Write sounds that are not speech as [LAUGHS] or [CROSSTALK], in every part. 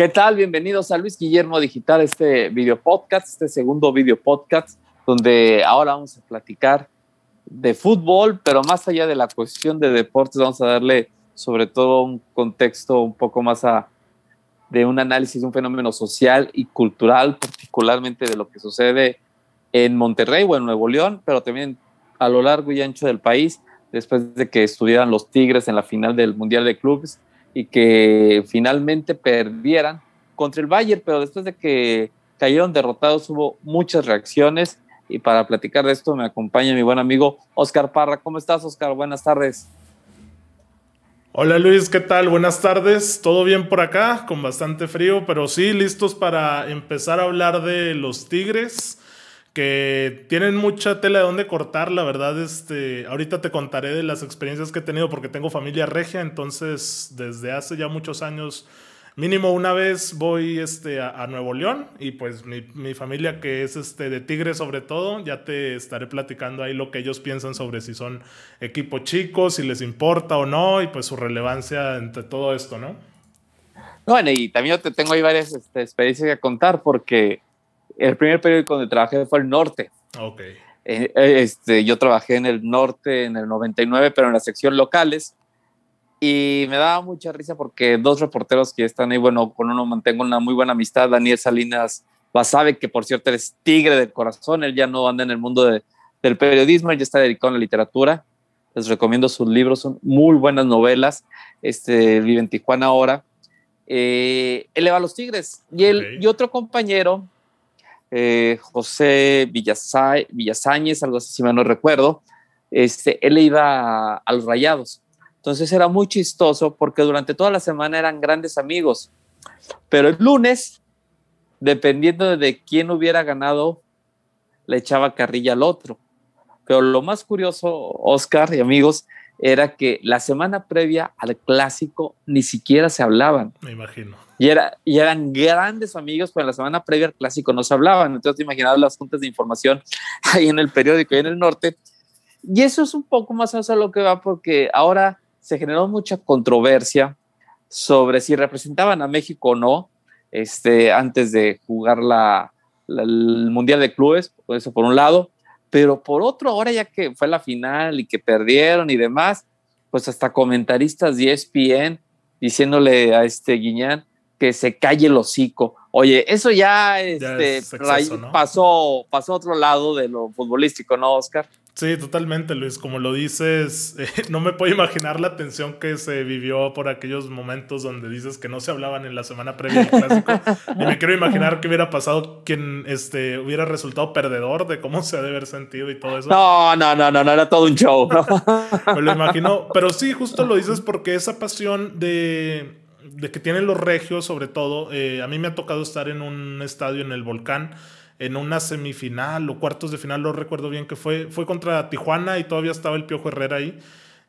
¿Qué tal? Bienvenidos a Luis Guillermo Digital, este video podcast, este segundo video podcast, donde ahora vamos a platicar de fútbol, pero más allá de la cuestión de deportes, vamos a darle sobre todo un contexto un poco más a, de un análisis de un fenómeno social y cultural, particularmente de lo que sucede en Monterrey o en Nuevo León, pero también a lo largo y ancho del país, después de que estuvieran los Tigres en la final del Mundial de Clubes y que finalmente perdieran contra el Bayern, pero después de que cayeron derrotados hubo muchas reacciones y para platicar de esto me acompaña mi buen amigo Oscar Parra. ¿Cómo estás, Oscar? Buenas tardes. Hola Luis, ¿qué tal? Buenas tardes. ¿Todo bien por acá? Con bastante frío, pero sí, listos para empezar a hablar de los Tigres que tienen mucha tela de donde cortar, la verdad, este, ahorita te contaré de las experiencias que he tenido porque tengo familia regia, entonces desde hace ya muchos años, mínimo una vez voy este, a, Nuevo León y pues mi, mi, familia que es este, de Tigre sobre todo, ya te estaré platicando ahí lo que ellos piensan sobre si son equipo chicos, si les importa o no y pues su relevancia entre todo esto, ¿no? Bueno, y también yo te tengo ahí varias este, experiencias que contar porque el primer periódico donde trabajé fue el Norte. Ok. Eh, este, yo trabajé en el Norte en el 99, pero en la sección locales. Y me daba mucha risa porque dos reporteros que están ahí, bueno, con uno mantengo una muy buena amistad, Daniel Salinas Basabe, que por cierto es tigre del corazón, él ya no anda en el mundo del periodismo, él ya está dedicado a la literatura. Les recomiendo sus libros, son muy buenas novelas. Este, vive en Tijuana ahora. Eh, él le va a los Tigres. Y, él, y otro compañero eh, José Villasáñez, algo así si me no recuerdo, este, él iba a, los Rayados. Entonces era muy chistoso porque durante toda la semana eran grandes amigos. Pero el lunes, dependiendo de quién hubiera ganado, le echaba carrilla al otro. Pero lo más curioso, Oscar y amigos, era que la semana previa al clásico ni siquiera se hablaban. Me imagino. Y, era, y eran grandes amigos, pero la semana previa al clásico no se hablaban. Entonces te imaginabas las juntas de información [LAUGHS] ahí en el periódico, ahí en el norte. Y eso es un poco más o lo que va porque ahora se generó mucha controversia sobre si representaban a México o no este, antes de jugar la, el Mundial de Clubes, eso por un lado, pero por otro, ahora ya que fue la final y que perdieron y demás, pues hasta comentaristas de ESPN diciéndole a este Guiñán que se calle el hocico. Oye, eso ya, este, pasó, pasó a otro lado de lo futbolístico, ¿no, Oscar? Sí, totalmente, Luis. Como lo dices, eh, [LAUGHS] no me puedo imaginar la tensión que se vivió por aquellos momentos donde dices que no se hablaban en la semana previa al clásico. [LAUGHS] y me quiero imaginar qué hubiera pasado quien este, hubiera resultado perdedor de cómo se ha de haber sentido y todo eso. No, no, no, no, no era todo un show. [LAUGHS] me lo imagino. Pero sí, justo lo dices porque esa pasión de, de que tienen los regios, sobre todo, eh, a mí me ha tocado estar en un estadio en el volcán en una semifinal o cuartos de final, no recuerdo bien que fue, fue contra Tijuana y todavía estaba el Piojo Herrera ahí.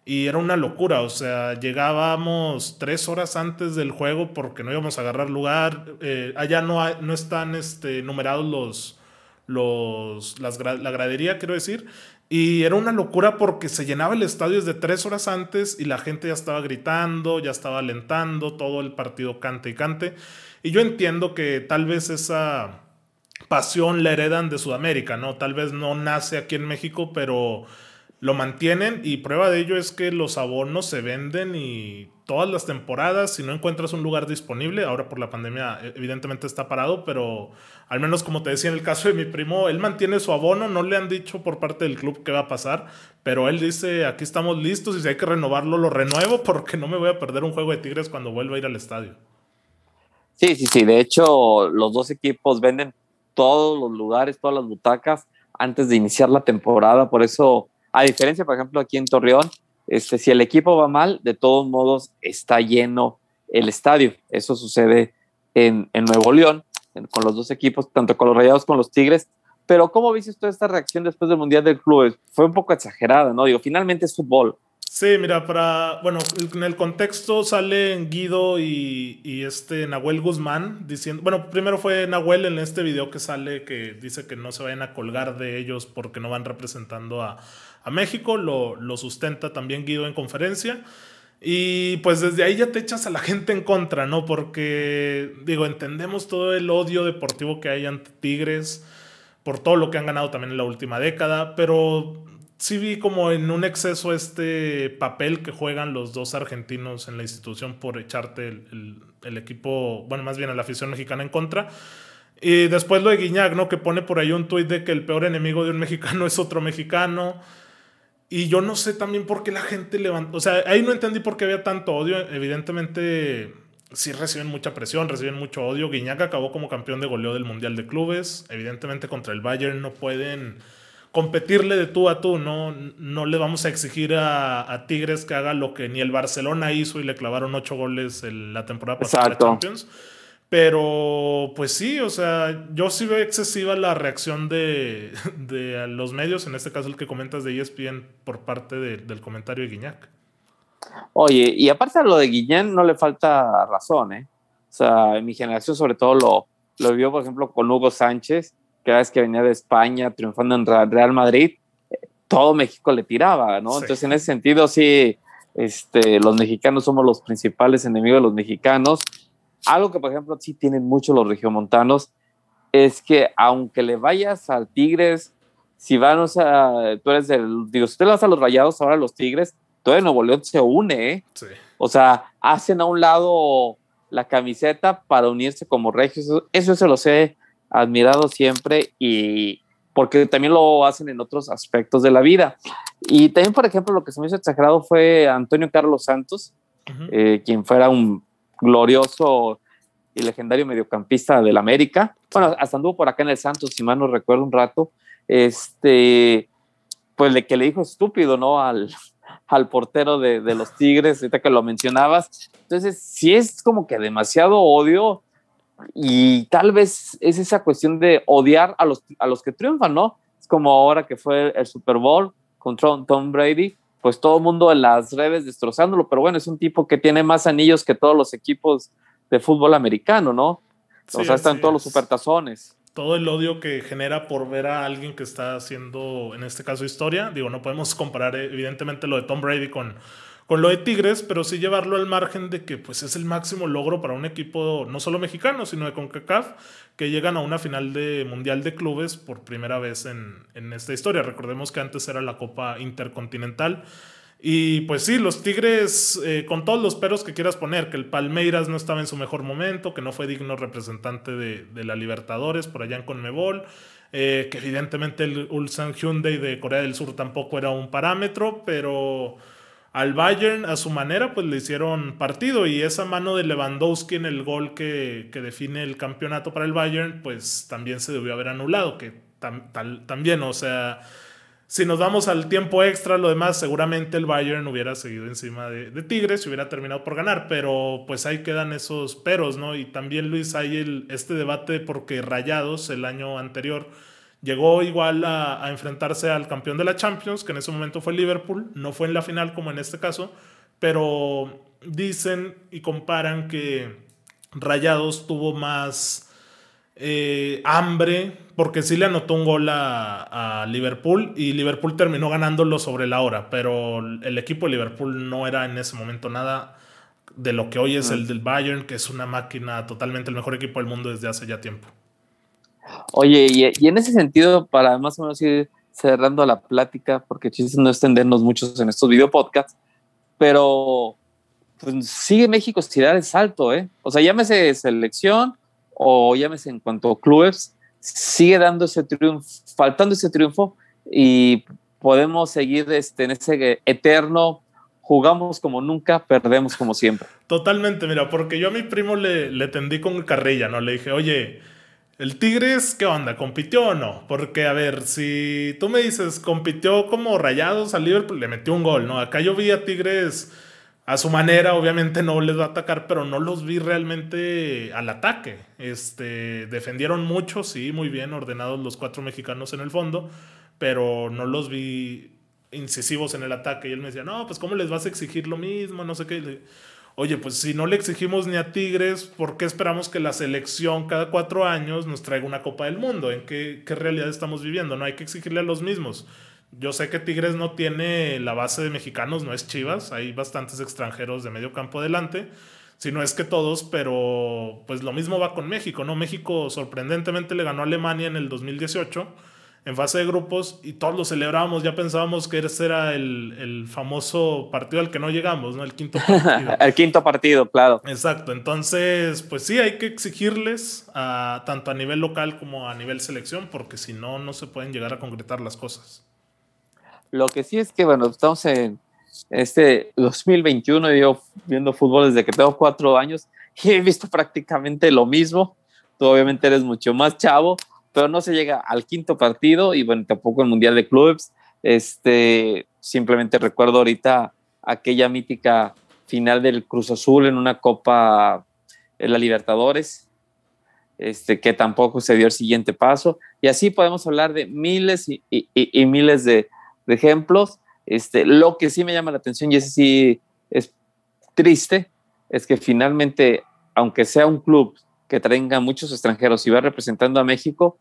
Y era una locura, o sea, llegábamos tres horas antes del juego porque no íbamos a agarrar lugar. Eh, allá no, no están este, numerados los, los, las, la gradería, quiero decir. Y era una locura porque se llenaba el estadio desde tres horas antes y la gente ya estaba gritando, ya estaba alentando, todo el partido cante y cante. Y yo entiendo que tal vez esa pasión la heredan de Sudamérica, ¿no? Tal vez no nace aquí en México, pero lo mantienen y prueba de ello es que los abonos se venden y todas las temporadas, si no encuentras un lugar disponible, ahora por la pandemia e, evidentemente está parado, pero al menos como te decía en el caso de mi primo, él mantiene su abono, no le han dicho por parte del club qué va a pasar, pero él dice, aquí estamos listos y si hay que renovarlo, lo renuevo [LAUGHS] porque no me voy a perder un juego de Tigres cuando vuelva a ir al estadio. Sí, sí, sí, de hecho los dos equipos venden todos los lugares, todas las butacas antes de iniciar la temporada. Por eso, a diferencia, por ejemplo, aquí en Torreón, este, si el equipo va mal, de todos modos está lleno el estadio. Eso sucede en, Nuevo León, con los dos equipos, tanto con los Rayados como los Tigres. Pero, ¿cómo viste esta reacción después del Mundial del Club? Fue un poco exagerada, ¿no? Digo, finalmente es fútbol. Sí, mira, para. Bueno, en el contexto salen Guido y, y, este Nahuel Guzmán diciendo. Bueno, primero fue Nahuel en este video que sale que dice que no se vayan a colgar de ellos porque no van representando a, a México. Lo, lo, sustenta también Guido en conferencia. Y pues desde ahí ya te echas a la gente en contra, ¿no? Porque, digo, entendemos todo el odio deportivo que hay ante Tigres por todo lo que han ganado también en la última década, pero sí vi como en un exceso este papel que juegan los dos argentinos en la institución por echarte el, equipo, bueno, más bien a la afición mexicana en contra. Y después lo de Guiñac, ¿no? Que pone por ahí un tuit de que el peor enemigo de un [LAUGHS] mexicano es otro mexicano. Y yo no sé también por qué la gente levantó. O sea, ahí no entendí por qué había tanto odio. Evidentemente, sí reciben mucha presión, reciben mucho odio. Guiñac acabó como campeón de goleo del Mundial de Clubes. Evidentemente, contra el Bayern no pueden competirle de tú a tú. No, no le vamos a exigir a, Tigres que haga lo que ni el Barcelona hizo y le clavaron ocho goles en la temporada pasada de Champions. Pero, pues sí, o sea, yo sí veo excesiva la reacción de, [LAUGHS] los medios, en este caso el que comentas de ESPN, por parte del comentario de Guiñac. Oye, y aparte a lo de Guiñán no le falta razón, ¿eh? O sea, en mi generación sobre todo lo, lo vio, por ejemplo, con Hugo Sánchez, cada vez que venía de España triunfando en Real Madrid, todo México le tiraba, ¿no? Entonces, en ese sentido, sí, este, los mexicanos somos los principales enemigos de los mexicanos algo que, por ejemplo, sí tienen mucho los regiomontanos es que aunque le vayas al Tigres, si van, o sea, tú eres del, digo, si tú le vas a los Rayados, ahora los Tigres, todo de Nuevo León se une, ¿eh? Sí. O sea, hacen a un lado la camiseta para unirse como regios. Eso, eso se los he admirado siempre y porque también lo hacen en otros aspectos de la vida. Y también, por ejemplo, lo que se me hizo exagerado fue Antonio Carlos Santos, eh, quien fuera un glorioso y legendario mediocampista del América. Bueno, hasta anduvo por acá en el Santos, si mal no recuerdo un rato. Este, pues le que le dijo estúpido, ¿no? Al, al portero de, de, los Tigres, ahorita que lo mencionabas. Entonces, sí es como que demasiado odio y tal vez es esa cuestión de odiar a los, a los que triunfan, ¿no? Es como ahora que fue el Super Bowl contra Tom Brady, pues todo el mundo en las redes destrozándolo, pero bueno, es un tipo que tiene más anillos que todos los equipos de fútbol americano, ¿no? o sea, están todos los supertazones. Todo el odio que genera por ver a alguien que está haciendo, en este caso, historia. Digo, no podemos comparar evidentemente lo de Tom Brady con, con lo de Tigres, pero sí llevarlo al margen de que pues es el máximo logro para un equipo no solo mexicano, sino de CONCACAF, que llegan a una final de Mundial de Clubes por primera vez en, en esta historia. Recordemos que antes era la Copa Intercontinental. Y pues sí, los Tigres, eh, con todos los peros que quieras poner, que el Palmeiras no estaba en su mejor momento, que no fue digno representante de, de la Libertadores por allá en Conmebol, eh, que evidentemente el Ulsan Hyundai de Corea del Sur tampoco era un parámetro, pero al Bayern a su manera pues le hicieron partido y esa mano de Lewandowski en el gol que, define el campeonato para el Bayern pues también se debió haber anulado, que también, o sea, si nos vamos al tiempo extra, lo demás, seguramente el Bayern hubiera seguido encima de, de Tigres y hubiera terminado por ganar, pero pues ahí quedan esos peros, ¿no? Y también Luis, hay el, este debate porque Rayados el año anterior Llegó igual a, enfrentarse al campeón de la Champions, que en ese momento fue Liverpool, no fue en la final como en este caso, pero dicen y comparan que Rayados tuvo más eh, hambre, porque sí le anotó un gol a, Liverpool y Liverpool terminó ganándolo sobre la hora, pero el equipo de Liverpool no era en ese momento nada de lo que hoy es el del Bayern, que es una máquina totalmente el mejor equipo del mundo desde hace ya tiempo. Oye, y, en ese sentido, para más o menos ir cerrando la plática, porque chiste no extendernos muchos en estos video podcasts, pero pues, sigue México sin dar el salto, ¿eh? O sea, llámese selección o llámese en cuanto a clubes, sigue dando ese triunfo, faltando ese triunfo y podemos seguir este, en ese eterno jugamos como nunca, perdemos como siempre. Totalmente, mira, porque yo a mi primo le, le tendí con carrilla, ¿no? Le dije, oye, el Tigres, ¿qué onda? ¿Compitió o no? Porque, a ver, si tú me dices, compitió como rayados al Liverpool, le metió un gol, ¿no? Acá yo vi a Tigres a su manera, obviamente no les va a atacar, pero no los vi realmente al ataque. Este, defendieron mucho, sí, muy bien ordenados los cuatro mexicanos en el fondo, pero no los vi incisivos en el ataque. Y él me decía, no, pues ¿cómo les vas a exigir lo mismo? No sé qué. Oye, pues si no le exigimos ni a Tigres, ¿por qué esperamos que la selección cada cuatro años nos traiga una Copa del Mundo? ¿En qué, realidad estamos viviendo? No hay que exigirle a los mismos. Yo sé que Tigres no tiene la base de mexicanos, no es Chivas, hay bastantes extranjeros de medio campo adelante, si no es que todos, pero pues lo mismo va con México, ¿no? México sorprendentemente le ganó a Alemania en el 2018 en fase de grupos y todos lo celebrábamos, ya pensábamos que ese era el, famoso partido al que no llegamos, ¿no? El quinto [LAUGHS] partido. el quinto partido, claro. Exacto, entonces, pues sí, hay que exigirles a, tanto a nivel local como a nivel selección, porque si no, no se pueden llegar a concretar las cosas. Lo que sí es que, bueno, estamos en este 2021 y yo viendo fútbol desde que tengo cuatro años [LAUGHS] y he visto prácticamente lo mismo. Tú obviamente eres mucho más chavo, pero no se llega al quinto partido y bueno, tampoco el Mundial de Clubes. Este, simplemente recuerdo ahorita aquella mítica final del Cruz Azul en una Copa en la Libertadores, este, que tampoco se dio el siguiente paso. Y así podemos hablar de miles y, miles de, de, ejemplos. Este, lo que sí me llama la atención y ese sí es triste, es que finalmente, aunque sea un club que traiga muchos extranjeros y va representando a México,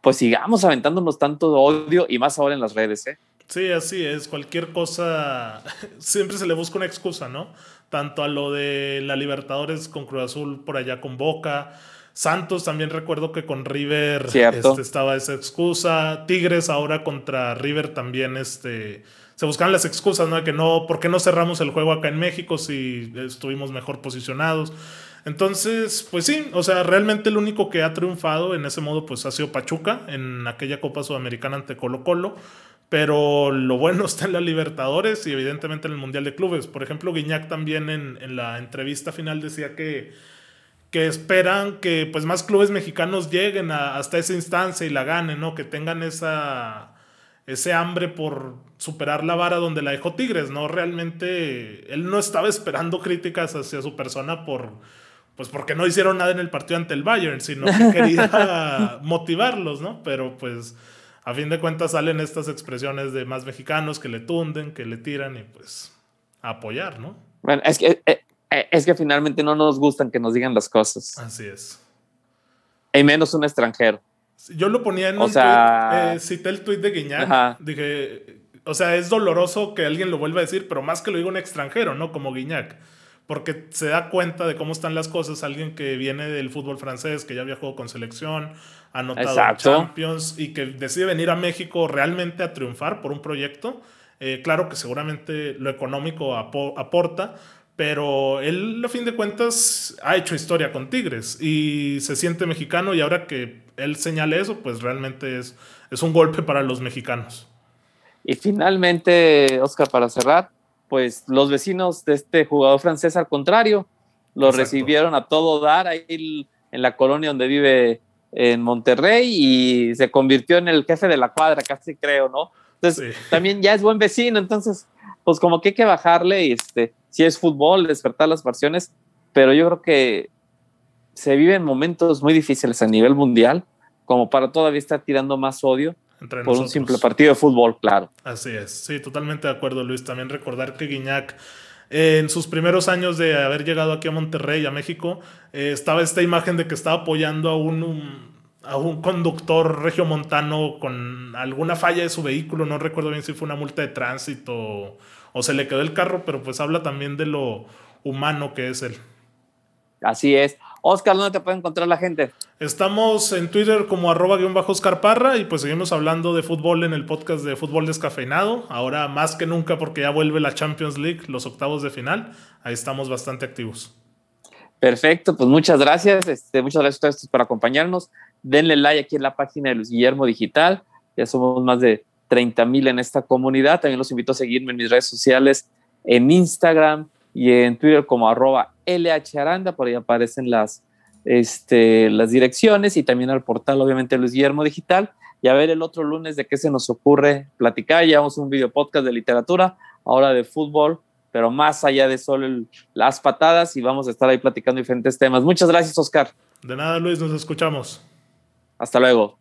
pues sigamos aventándonos tanto odio y más ahora en las redes, ¿eh? Sí, así es. Cualquier cosa, [LAUGHS] siempre se le busca una excusa, ¿no? Tanto a lo de la Libertadores con Cruz Azul por allá con Boca. Santos también recuerdo que con River este, estaba esa excusa. Tigres ahora contra River también este, se buscan las excusas, ¿no? Que no, ¿por qué no cerramos el juego acá en México si estuvimos mejor posicionados? Entonces, pues sí, o sea, realmente el único que ha triunfado en ese modo pues ha sido Pachuca en aquella Copa Sudamericana ante Colo Colo, pero lo bueno [LAUGHS] está en la Libertadores y evidentemente en el Mundial de Clubes. Por ejemplo, Guiñac también en, la entrevista final decía que, que esperan que pues más clubes mexicanos lleguen hasta esa instancia y la ganen, ¿no? Que tengan esa ese hambre por superar la vara donde la dejó Tigres, ¿no? Realmente él no estaba esperando críticas hacia su persona por pues porque no hicieron nada en el partido ante el Bayern, sino que [LAUGHS] quería motivarlos, ¿no? Pero pues a fin de cuentas salen estas expresiones de más mexicanos que le tunden, que le tiran y pues apoyar, ¿no? Bueno, es que, eh, eh, es que finalmente no nos gustan que nos digan las cosas. Así es. Y menos un extranjero. Yo lo ponía en un sea... Eh, cité el tweet de Guiñac, dije, o sea, es doloroso que alguien lo vuelva a decir, pero más que lo diga un extranjero, ¿no? Como Guiñac porque se da cuenta de cómo están las cosas alguien que viene del fútbol francés, que ya viajó con selección, anotado Champions y que decide venir a México realmente a triunfar por un proyecto. Eh, claro que seguramente lo económico aporta, pero él a fin de cuentas ha hecho historia con Tigres y se siente mexicano y ahora que él señale eso, pues realmente es, es un golpe para los mexicanos. Y finalmente, Oscar, para cerrar, pues los vecinos de este jugador francés, al contrario, lo recibieron a todo dar ahí en la colonia donde vive en Monterrey y se convirtió en el jefe de la cuadra, casi creo, ¿no? Entonces, también ya es buen vecino, entonces, pues como que hay que bajarle, este, si es fútbol, despertar las versiones, pero yo creo que se viven momentos muy difíciles a nivel mundial, como para todavía estar tirando más odio por un simple partido de fútbol, claro. Así es, sí, totalmente de acuerdo, Luis. También recordar que Guiñac, en sus primeros años de haber llegado aquí a Monterrey, a México, eh, estaba esta imagen de que estaba apoyando a un, a un conductor regiomontano con alguna falla de su vehículo. No recuerdo bien si fue una multa de tránsito o se le quedó el carro, pero pues habla también de lo humano que es él. Así es. Oscar, ¿dónde te puede encontrar la gente? Estamos en Twitter como arroba guion bajo Oscar Parra y pues seguimos hablando de fútbol en el podcast de Fútbol Descafeinado. Ahora más que nunca porque ya vuelve la Champions League, los octavos de final. Ahí estamos bastante activos. Perfecto, pues muchas gracias. Este, muchas gracias a todos por acompañarnos. Denle like aquí en la página de Luis Guillermo Digital. Ya somos más de 30 mil en esta comunidad. También los invito a seguirme en mis redes sociales, en Instagram, y en Twitter como arroba LH por ahí aparecen las, este, las direcciones y también al portal, obviamente, Luis Guillermo Digital. Y a ver el otro lunes de qué se nos ocurre platicar. Llevamos un video podcast de literatura, ahora de fútbol, pero más allá de solo las patadas y vamos a estar ahí platicando diferentes temas. Muchas gracias, Oscar. De nada, Luis, nos escuchamos. Hasta luego.